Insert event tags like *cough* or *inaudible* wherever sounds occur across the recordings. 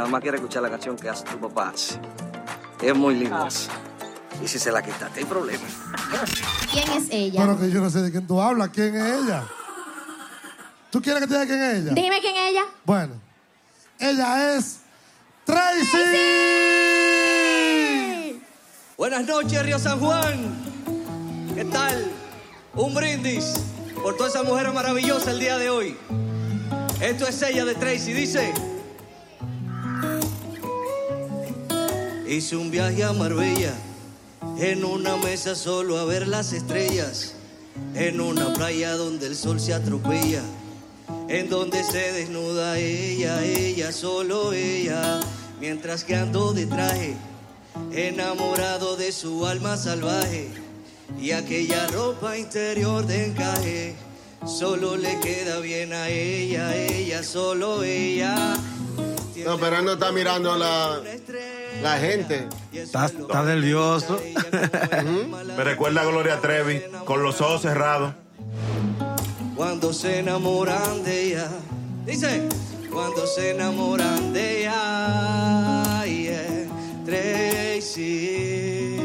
nada más quiere escuchar la canción que hace tu papá. Es muy linda. Y si se la quitaste, hay problema. ¿Quién es ella? Pero que yo no sé de quién tú hablas. ¿Quién es ella? ¿Tú quieres que te diga quién es ella? Dime quién es ella. Bueno, ella es Tracy. Buenas noches, Río San Juan. ¿Qué tal? Un brindis por toda esa mujer maravillosa el día de hoy. Esto es ella de Tracy, dice. Hice un viaje a Marbella, en una mesa solo a ver las estrellas, en una playa donde el sol se atropella, en donde se desnuda ella, ella, solo ella, mientras que ando de traje, enamorado de su alma salvaje, y aquella ropa interior de encaje, solo le queda bien a ella, ella, solo ella. No, pero él no está mirando la, la gente. Está, está nervioso. *laughs* Me recuerda a Gloria Trevi, con los ojos cerrados. Cuando se enamoran de ella, dice, cuando se enamoran de ella, yeah, Tracy.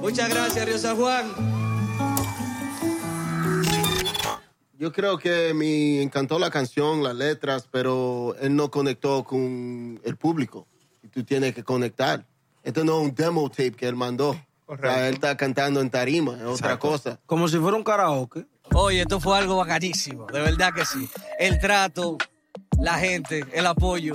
Muchas gracias, Río San Juan. Yo creo que me encantó la canción, las letras, pero él no conectó con el público. Y tú tienes que conectar. Esto no es un demo tape que él mandó. O sea, él está cantando en tarima, es otra cosa. Como si fuera un karaoke. Oye, esto fue algo bacanísimo, de verdad que sí. El trato, la gente, el apoyo.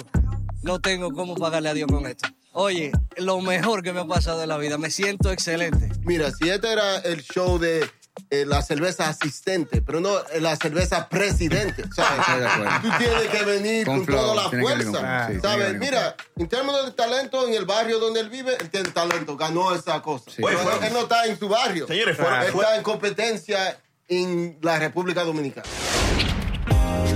No tengo cómo pagarle a Dios con esto. Oye, lo mejor que me ha pasado en la vida. Me siento excelente. Mira, si este era el show de eh, la cerveza asistente, pero no eh, la cerveza presidente. *laughs* Tú tienes que venir Con con, flow, toda la fuerza, Mira, en términos de talento, en el barrio donde él vive, él tiene talento, ganó esa cosa. Sí. Pero Oye, él no está en su barrio. Señores, él está en competencia en la República Dominicana.